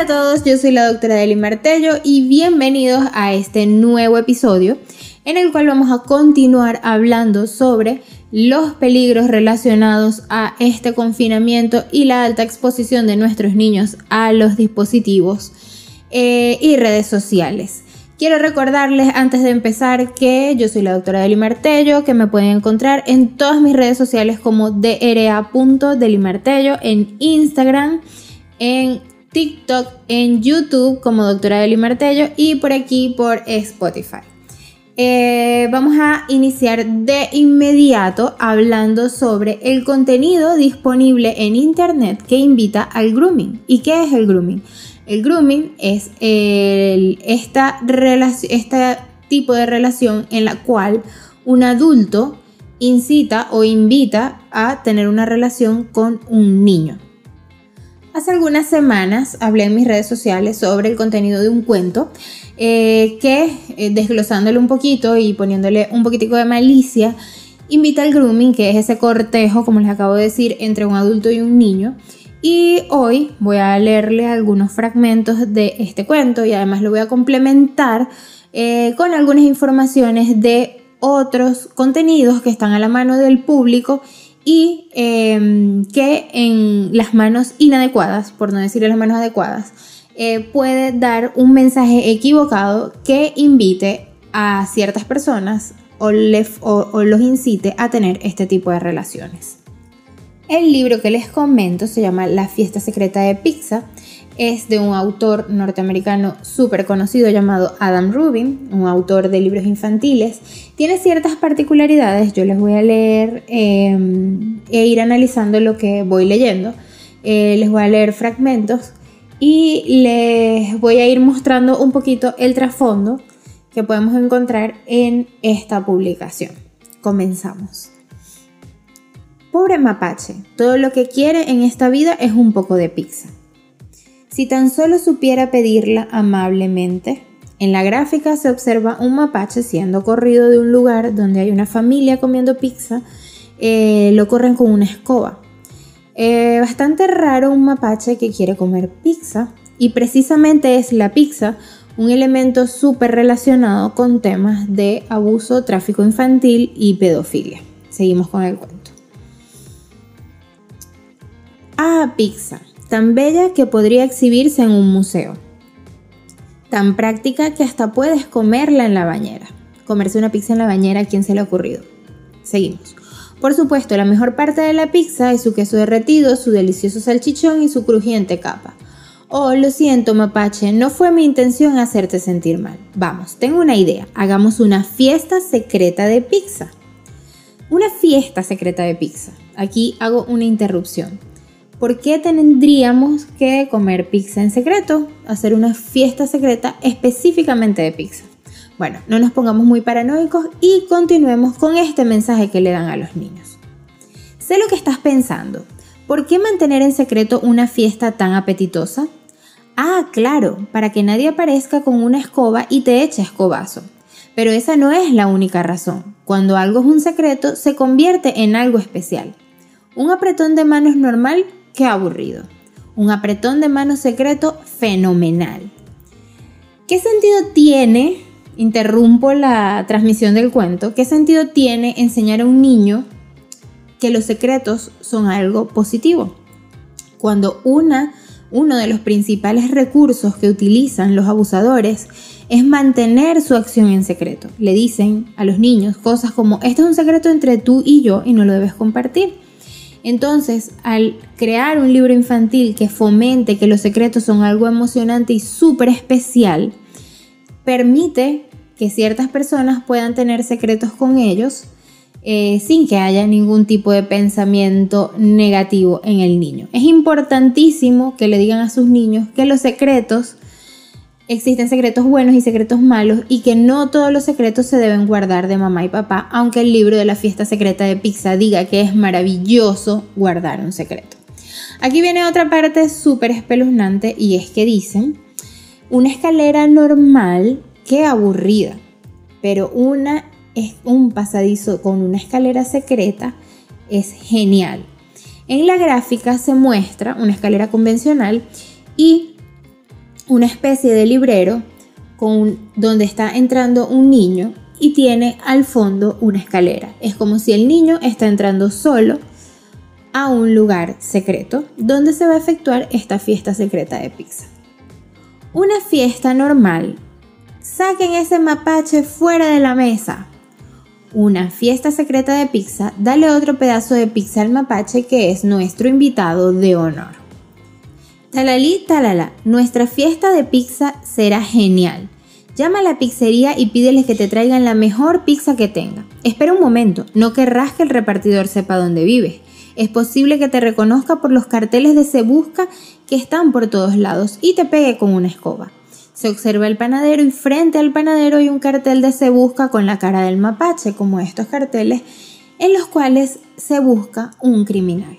Hola a todos, yo soy la doctora Deli Martello y bienvenidos a este nuevo episodio en el cual vamos a continuar hablando sobre los peligros relacionados a este confinamiento y la alta exposición de nuestros niños a los dispositivos eh, y redes sociales. Quiero recordarles antes de empezar que yo soy la doctora Deli Martello, que me pueden encontrar en todas mis redes sociales como dra.delimartello, en Instagram, en TikTok, en YouTube como doctora Deli Martello y por aquí por Spotify. Eh, vamos a iniciar de inmediato hablando sobre el contenido disponible en Internet que invita al grooming. ¿Y qué es el grooming? El grooming es esta este tipo de relación en la cual un adulto incita o invita a tener una relación con un niño. Hace algunas semanas hablé en mis redes sociales sobre el contenido de un cuento eh, que, eh, desglosándole un poquito y poniéndole un poquitico de malicia, invita al grooming, que es ese cortejo, como les acabo de decir, entre un adulto y un niño. Y hoy voy a leerles algunos fragmentos de este cuento y además lo voy a complementar eh, con algunas informaciones de otros contenidos que están a la mano del público y em, que en las manos inadecuadas, por no decir las manos adecuadas, eh, puede dar un mensaje equivocado que invite a ciertas personas o los incite a tener este tipo de relaciones. El libro que les comento se llama La fiesta secreta de Pizza. Es de un autor norteamericano súper conocido llamado Adam Rubin, un autor de libros infantiles. Tiene ciertas particularidades, yo les voy a leer em, e ir analizando lo que voy leyendo. Eh, les voy a leer fragmentos y les voy a ir mostrando un poquito el trasfondo que podemos encontrar en esta publicación. Comenzamos. Pobre mapache, todo lo que quiere en esta vida es un poco de pizza. Si tan solo supiera pedirla amablemente. En la gráfica se observa un mapache siendo corrido de un lugar donde hay una familia comiendo pizza. Eh, lo corren con una escoba. Eh, bastante raro un mapache que quiere comer pizza y precisamente es la pizza un elemento súper relacionado con temas de abuso, tráfico infantil y pedofilia. Seguimos con el cuento. Ah, pizza, tan bella que podría exhibirse en un museo. Tan práctica que hasta puedes comerla en la bañera. Comerse una pizza en la bañera, ¿a quién se le ha ocurrido? Seguimos. Por supuesto, la mejor parte de la pizza es su queso derretido, su delicioso salchichón y su crujiente capa. Oh, lo siento, mapache, no fue mi intención hacerte sentir mal. Vamos, tengo una idea. Hagamos una fiesta secreta de pizza. Una fiesta secreta de pizza. Aquí hago una interrupción. ¿Por qué tendríamos que comer pizza en secreto? Hacer una fiesta secreta específicamente de pizza. Bueno, no nos pongamos muy paranoicos y continuemos con este mensaje que le dan a los niños. Sé lo que estás pensando. ¿Por qué mantener en secreto una fiesta tan apetitosa? Ah, claro, para que nadie aparezca con una escoba y te eche escobazo. Pero esa no es la única razón. Cuando algo es un secreto, se convierte en algo especial. Un apretón de manos normal qué aburrido. Un apretón de mano secreto fenomenal. ¿Qué sentido tiene, interrumpo la transmisión del cuento, qué sentido tiene enseñar a un niño que los secretos son algo positivo? Cuando una, uno de los principales recursos que utilizan los abusadores es mantener su acción en secreto. Le dicen a los niños cosas como, esto es un secreto entre tú y yo y no lo debes compartir. Entonces, al crear un libro infantil que fomente que los secretos son algo emocionante y súper especial, permite que ciertas personas puedan tener secretos con ellos eh, sin que haya ningún tipo de pensamiento negativo en el niño. Es importantísimo que le digan a sus niños que los secretos existen secretos buenos y secretos malos y que no todos los secretos se deben guardar de mamá y papá, aunque el libro de la fiesta secreta de pizza diga que es maravilloso guardar un secreto. Aquí viene otra parte súper espeluznante y es que dicen, una escalera normal, qué aburrida, pero una es un pasadizo con una escalera secreta es genial. En la gráfica se muestra una escalera convencional y una especie de librero con, donde está entrando un niño y tiene al fondo una escalera. Es como si el niño está entrando solo a un lugar secreto donde se va a efectuar esta fiesta secreta de pizza. Una fiesta normal. Saquen ese mapache fuera de la mesa. Una fiesta secreta de pizza, dale otro pedazo de pizza al mapache que es nuestro invitado de honor. Talalí, talala, nuestra fiesta de pizza será genial. Llama a la pizzería y pídeles que te traigan la mejor pizza que tenga. Espera un momento, no querrás que el repartidor sepa dónde vives. Es posible que te reconozca por los carteles de Se Busca que están por todos lados y te pegue con una escoba. Se observa el panadero y frente al panadero hay un cartel de Se Busca con la cara del mapache, como estos carteles en los cuales se busca un criminal.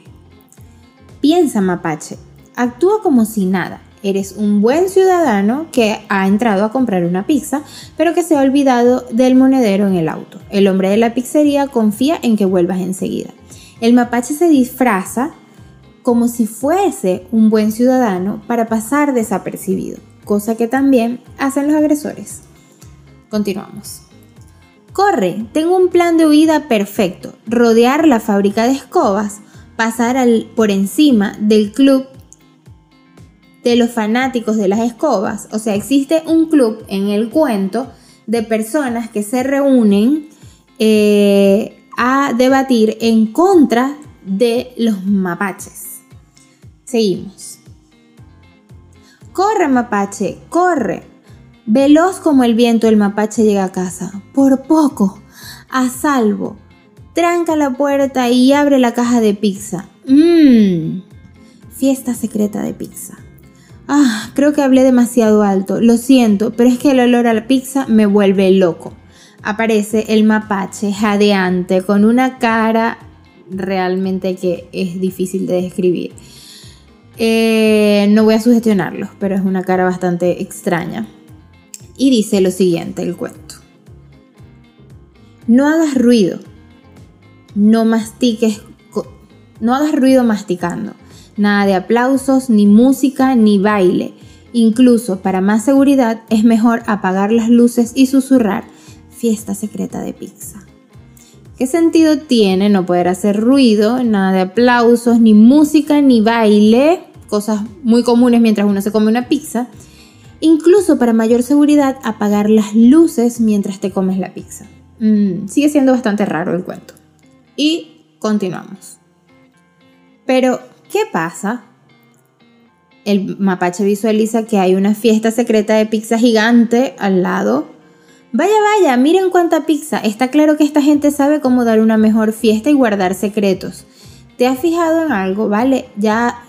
Piensa mapache, actúa como si nada. Eres un buen ciudadano que ha entrado a comprar una pizza, pero que se ha olvidado del monedero en el auto. El hombre de la pizzería confía en que vuelvas enseguida. El mapache se disfraza como si fuese un buen ciudadano para pasar desapercibido, cosa que también hacen los agresores. Continuamos. Corre, tengo un plan de huida perfecto. Rodear la fábrica de escobas, pasar por encima del club de los fanáticos de las escobas. O sea, existe un club en el cuento de personas que se reúnen eh, a debatir en contra de los mapaches. Seguimos. Corre, mapache, corre. Veloz como el viento, el mapache llega a casa. Por poco, a salvo. Tranca la puerta y abre la caja de pizza. Mmm. Fiesta secreta de pizza. Ah, creo que hablé demasiado alto, lo siento, pero es que el olor a la pizza me vuelve loco. Aparece el mapache jadeante con una cara realmente que es difícil de describir. Eh, no voy a sugestionarlo, pero es una cara bastante extraña. Y dice lo siguiente el cuento. No hagas ruido. No mastiques. No hagas ruido masticando. Nada de aplausos, ni música, ni baile. Incluso para más seguridad es mejor apagar las luces y susurrar fiesta secreta de pizza. ¿Qué sentido tiene no poder hacer ruido, nada de aplausos, ni música, ni baile? Cosas muy comunes mientras uno se come una pizza. Incluso para mayor seguridad, apagar las luces mientras te comes la pizza. Mm, sigue siendo bastante raro el cuento. Y continuamos. Pero ¿Qué pasa? El mapache visualiza que hay una fiesta secreta de pizza gigante al lado. Vaya, vaya, miren cuánta pizza. Está claro que esta gente sabe cómo dar una mejor fiesta y guardar secretos. ¿Te has fijado en algo? Vale, ya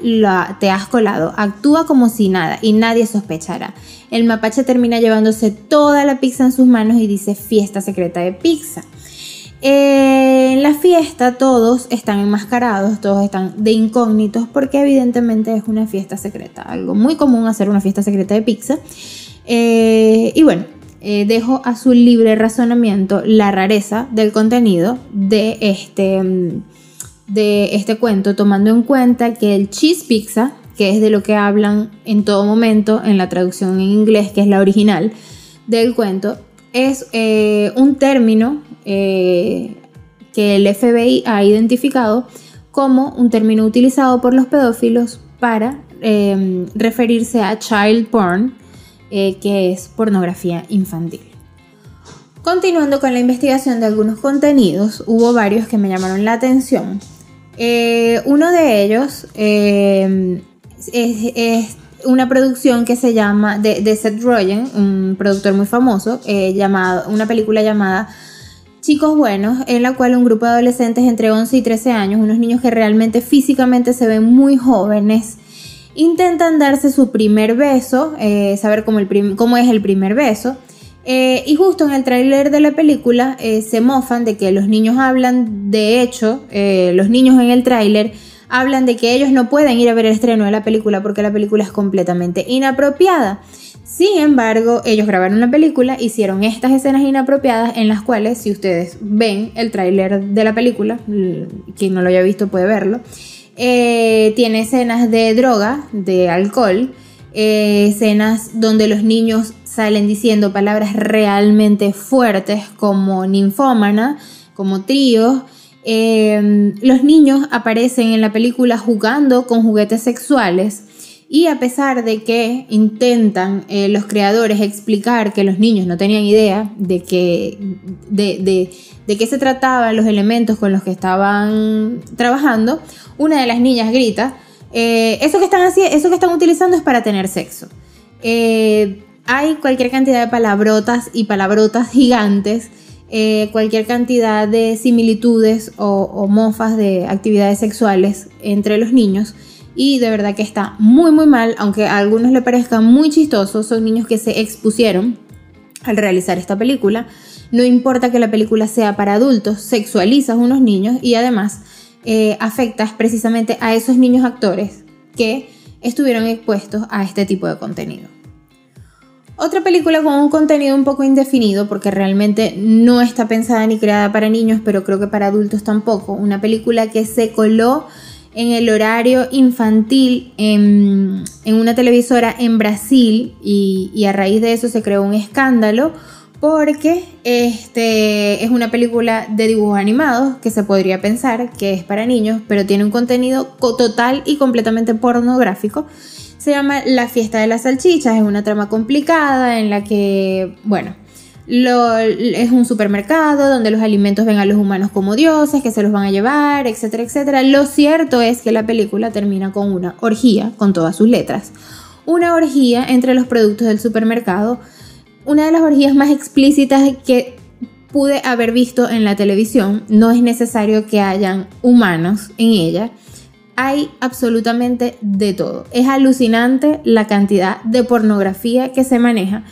te has colado. Actúa como si nada y nadie sospechará. El mapache termina llevándose toda la pizza en sus manos y dice fiesta secreta de pizza. En la fiesta todos están enmascarados, todos están de incógnitos porque evidentemente es una fiesta secreta, algo muy común hacer una fiesta secreta de pizza. Eh, y bueno, eh, dejo a su libre razonamiento la rareza del contenido de este, mm, de este cuento, tomando en cuenta que el cheese pizza, que es de lo que hablan en todo momento en la traducción en inglés, que es la original del cuento, es eh, un término eh, que el FBI ha identificado como un término utilizado por los pedófilos para em, referirse a child porn, eh, que es pornografía infantil. Continuando con la investigación de algunos contenidos, hubo varios que me llamaron la atención. Uno de ellos em, es, una producción que se llama de, Seth Rogen, un productor muy famoso, llamado, una película llamada Chicos Buenos, en la cual un grupo de adolescentes entre 11 y 13 años, unos niños que realmente físicamente se ven muy jóvenes, intentan darse su primer beso, eh, saber cómo, es el primer beso. Eh, y justo en el tráiler de la película eh, se mofan de que los niños hablan, de hecho, los niños en el tráiler hablan de que ellos no pueden ir a ver el estreno de la película porque la película es completamente inapropiada. Sin embargo, ellos grabaron la película, hicieron estas escenas inapropiadas en las cuales, si ustedes ven el tráiler de la película, quien no lo haya visto puede verlo, eh, tiene escenas de droga, de alcohol, eh, escenas donde los niños salen diciendo palabras realmente fuertes como ninfómana, como tríos. Em, los niños aparecen en la película jugando con juguetes sexuales y a pesar de que intentan eh, los creadores explicar que los niños no tenían idea de, que, de, qué se trataban los elementos con los que estaban trabajando, una de las niñas grita, eh, eso, que están así, eso que están utilizando es para tener sexo. Eh, hay cualquier cantidad de palabrotas y palabrotas gigantes, eh, cualquier cantidad de similitudes o, mofas de actividades sexuales entre los niños. Y de verdad que está muy muy mal, aunque a algunos le parezca muy chistoso, son niños que se expusieron al realizar esta película. No importa que la película sea para adultos, sexualizas a unos niños y además eh, afectas precisamente a esos niños actores que estuvieron expuestos a este tipo de contenido. Otra película con un contenido un poco indefinido, porque realmente no está pensada ni creada para niños, pero creo que para adultos tampoco. Una película que se coló en el horario infantil en, una televisora en Brasil y, a raíz de eso se creó un escándalo porque este, es una película de dibujos animados que se podría pensar que es para niños, pero tiene un contenido total y completamente pornográfico. Se llama La fiesta de las salchichas, es una trama complicada en la que, bueno, es un supermercado donde los alimentos ven a los humanos como dioses, que se los van a llevar, etcétera, etcétera. Lo cierto es que la película termina con una orgía, con todas sus letras. Una orgía entre los productos del supermercado una de las orgías más explícitas que pude haber visto en la televisión. No es necesario que hayan humanos en ella. Hay absolutamente de todo. Es alucinante la cantidad de pornografía que se maneja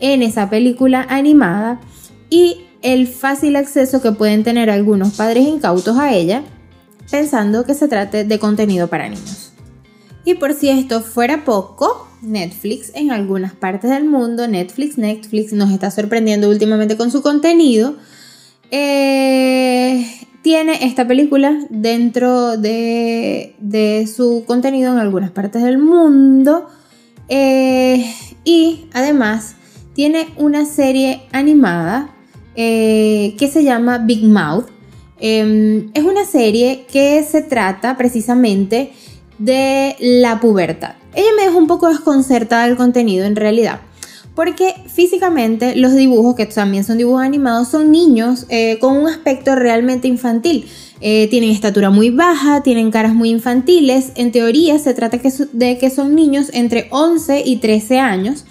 en esa película animada y el fácil acceso que pueden tener algunos padres incautos a ella pensando que se trate de contenido para niños. Y por si esto fuera poco, Netflix en algunas partes del mundo. Netflix, Netflix nos está sorprendiendo últimamente con su contenido. Eh, tiene esta película dentro de, su contenido en algunas partes del mundo. Eh, y además tiene una serie animada eh, que se llama Big Mouth. Em, es una serie que se trata precisamente de la pubertad. Ella me dejó un poco desconcertada el contenido en realidad. Porque físicamente los dibujos, que también son dibujos animados, son niños eh, con un aspecto realmente infantil. Eh, tienen estatura muy baja, tienen caras muy infantiles. En teoría se trata de que son niños entre 11 y 13 años.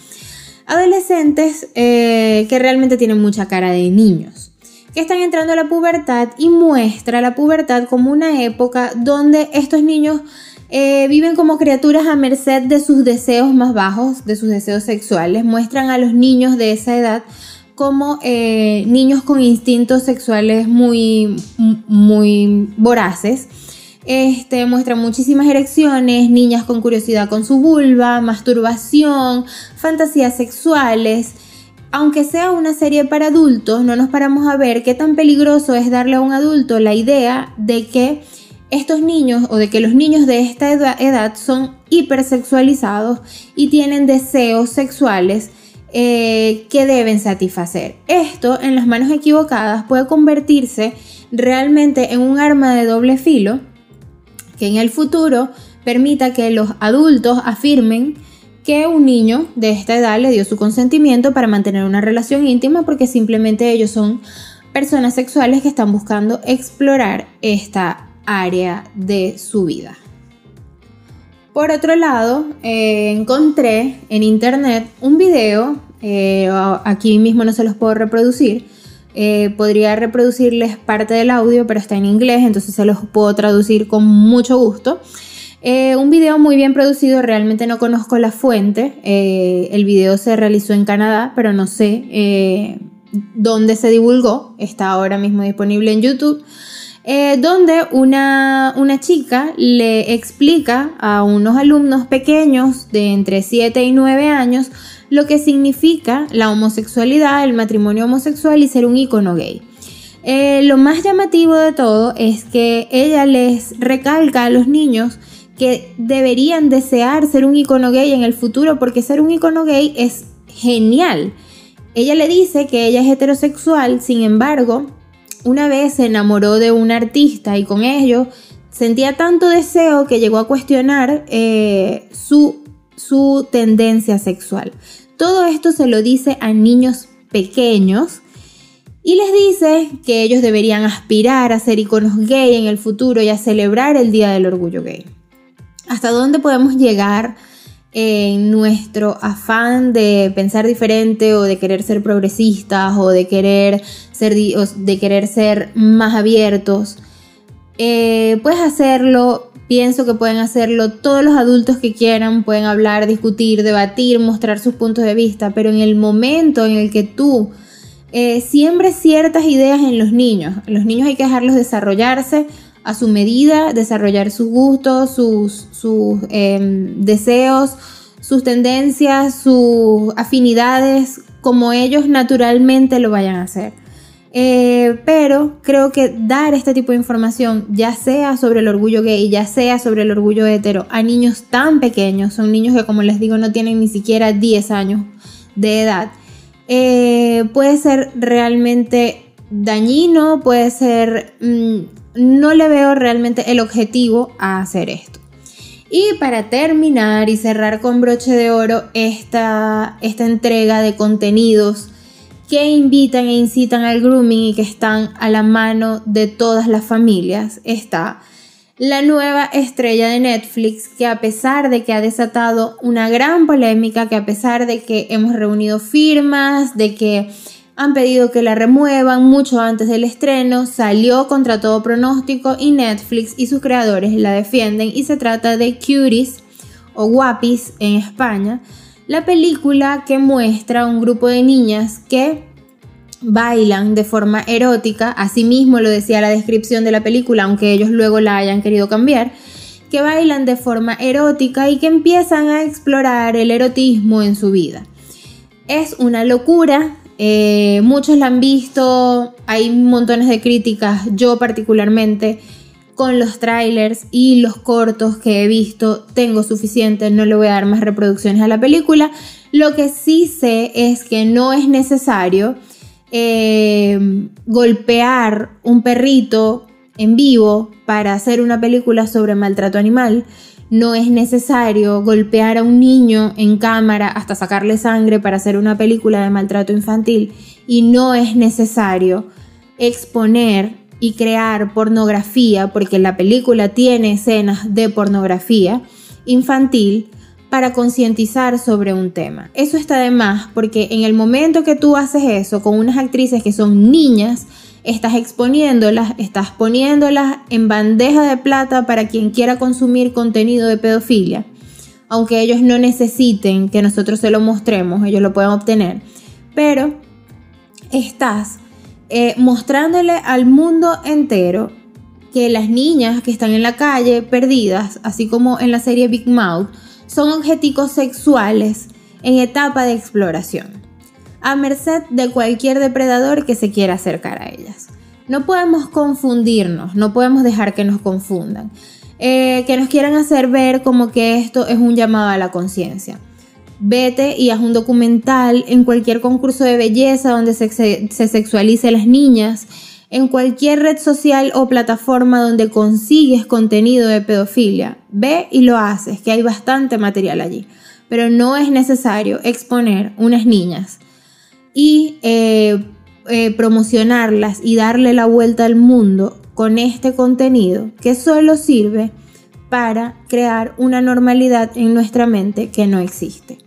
Adolescentes eh, que realmente tienen mucha cara de niños. Que están entrando a la pubertad y muestra la pubertad como una época donde estos niños eh, viven como criaturas a merced de sus deseos más bajos, de sus deseos sexuales. Muestran a los niños de esa edad como eh, niños con instintos sexuales muy, muy voraces. Este, muestran muchísimas erecciones, niñas con curiosidad con su vulva, masturbación, fantasías sexuales. Aunque sea una serie para adultos, no nos paramos a ver qué tan peligroso es darle a un adulto la idea de que estos niños o de que los niños de esta edad son hipersexualizados y tienen deseos sexuales eh, que deben satisfacer. Esto en las manos equivocadas puede convertirse realmente en un arma de doble filo que en el futuro permita que los adultos afirmen que un niño de esta edad le dio su consentimiento para mantener una relación íntima porque simplemente ellos son personas sexuales que están buscando explorar esta área de su vida. Por otro lado, eh, encontré en internet un video, eh, aquí mismo no se los puedo reproducir, eh, podría reproducirles parte del audio, pero está en inglés, entonces se los puedo traducir con mucho gusto. un video muy bien producido, realmente no conozco la fuente, el video se realizó en Canadá, pero no sé dónde se divulgó, está ahora mismo disponible en YouTube. Eh, donde una, chica le explica a unos alumnos pequeños de entre 7 y 9 años lo que significa la homosexualidad, el matrimonio homosexual y ser un icono gay. Eh, lo más llamativo de todo es que ella les recalca a los niños que deberían desear ser un icono gay en el futuro porque ser un icono gay es genial. Ella le dice que ella es heterosexual, sin embargo, una vez se enamoró de un artista y con ello sentía tanto deseo que llegó a cuestionar eh, su, su tendencia sexual. Todo esto se lo dice a niños pequeños y les dice que ellos deberían aspirar a ser iconos gay en el futuro y a celebrar el Día del Orgullo Gay. ¿Hasta dónde podemos llegar en nuestro afán de pensar diferente o de querer ser progresistas o de querer ser, de querer ser más abiertos? Eh, puedes hacerlo, pienso que pueden hacerlo todos los adultos que quieran, pueden hablar, discutir, debatir, mostrar sus puntos de vista, pero en el momento en el que tú eh, siembres ciertas ideas en los niños, los niños hay que dejarlos desarrollarse a su medida, desarrollar sus gustos, sus, sus em, deseos, sus tendencias, sus afinidades, como ellos naturalmente lo vayan a hacer. Eh, pero creo que dar este tipo de información, ya sea sobre el orgullo gay, ya sea sobre el orgullo hetero, a niños tan pequeños, son niños que como les digo no tienen ni siquiera 10 años de edad, eh, puede ser realmente dañino, puede ser... Mm, no le veo realmente el objetivo a hacer esto. Y para terminar y cerrar con broche de oro esta, esta entrega de contenidos que invitan e incitan al grooming y que están a la mano de todas las familias, está la nueva estrella de Netflix que a pesar de que ha desatado una gran polémica, que a pesar de que hemos reunido firmas, de que han pedido que la remuevan mucho antes del estreno, salió contra todo pronóstico y Netflix y sus creadores la defienden y se trata de Cuties o Guapis en España, la película que muestra un grupo de niñas que bailan de forma erótica, así mismo lo decía la descripción de la película, aunque ellos luego la hayan querido cambiar, que bailan de forma erótica y que empiezan a explorar el erotismo en su vida. Es una locura, eh, muchos la han visto, hay montones de críticas, yo particularmente con los trailers y los cortos que he visto tengo suficiente, no le voy a dar más reproducciones a la película. Lo que sí sé es que no es necesario eh, golpear un perrito en vivo para hacer una película sobre maltrato animal. No es necesario golpear a un niño en cámara hasta sacarle sangre para hacer una película de maltrato infantil. Y no es necesario exponer y crear pornografía, porque la película tiene escenas de pornografía infantil para concientizar sobre un tema. Eso está de más porque en el momento que tú haces eso con unas actrices que son niñas, estás exponiéndolas, estás poniéndolas en bandeja de plata para quien quiera consumir contenido de pedofilia. Aunque ellos no necesiten que nosotros se lo mostremos, ellos lo pueden obtener. Pero estás eh, mostrándole al mundo entero que las niñas que están en la calle perdidas, así como en la serie Big Mouth, son objetivos sexuales en etapa de exploración, a merced de cualquier depredador que se quiera acercar a ellas. No podemos confundirnos, no podemos dejar que nos confundan, eh, que nos quieran hacer ver como que esto es un llamado a la conciencia vete y haz un documental en cualquier concurso de belleza donde se, se, sexualice a las niñas, en cualquier red social o plataforma donde consigues contenido de pedofilia. Ve y lo haces, que hay bastante material allí. Pero no es necesario exponer unas niñas y eh, eh, promocionarlas y darle la vuelta al mundo con este contenido que solo sirve para crear una normalidad en nuestra mente que no existe.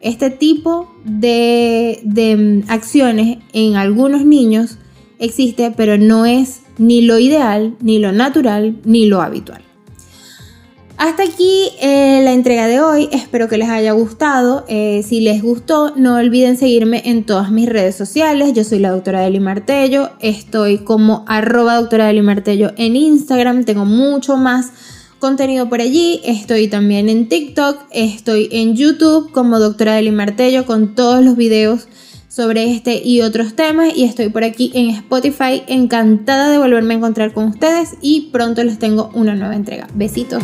Este tipo de, mm, acciones en algunos niños existe, pero no es ni lo ideal, ni lo natural, ni lo habitual. Hasta aquí eh, la entrega de hoy, espero que les haya gustado. Eh, si les gustó, no olviden seguirme en todas mis redes sociales. Yo soy la doctora Deli Martello, estoy como arroba doctora Deli Martello en Instagram, tengo mucho más contenido por allí. Estoy también en TikTok, estoy en YouTube como Doctora Deli Martello con todos los videos sobre este y otros temas y estoy por aquí en Spotify encantada de volverme a encontrar con ustedes y pronto les tengo una nueva entrega. Besitos.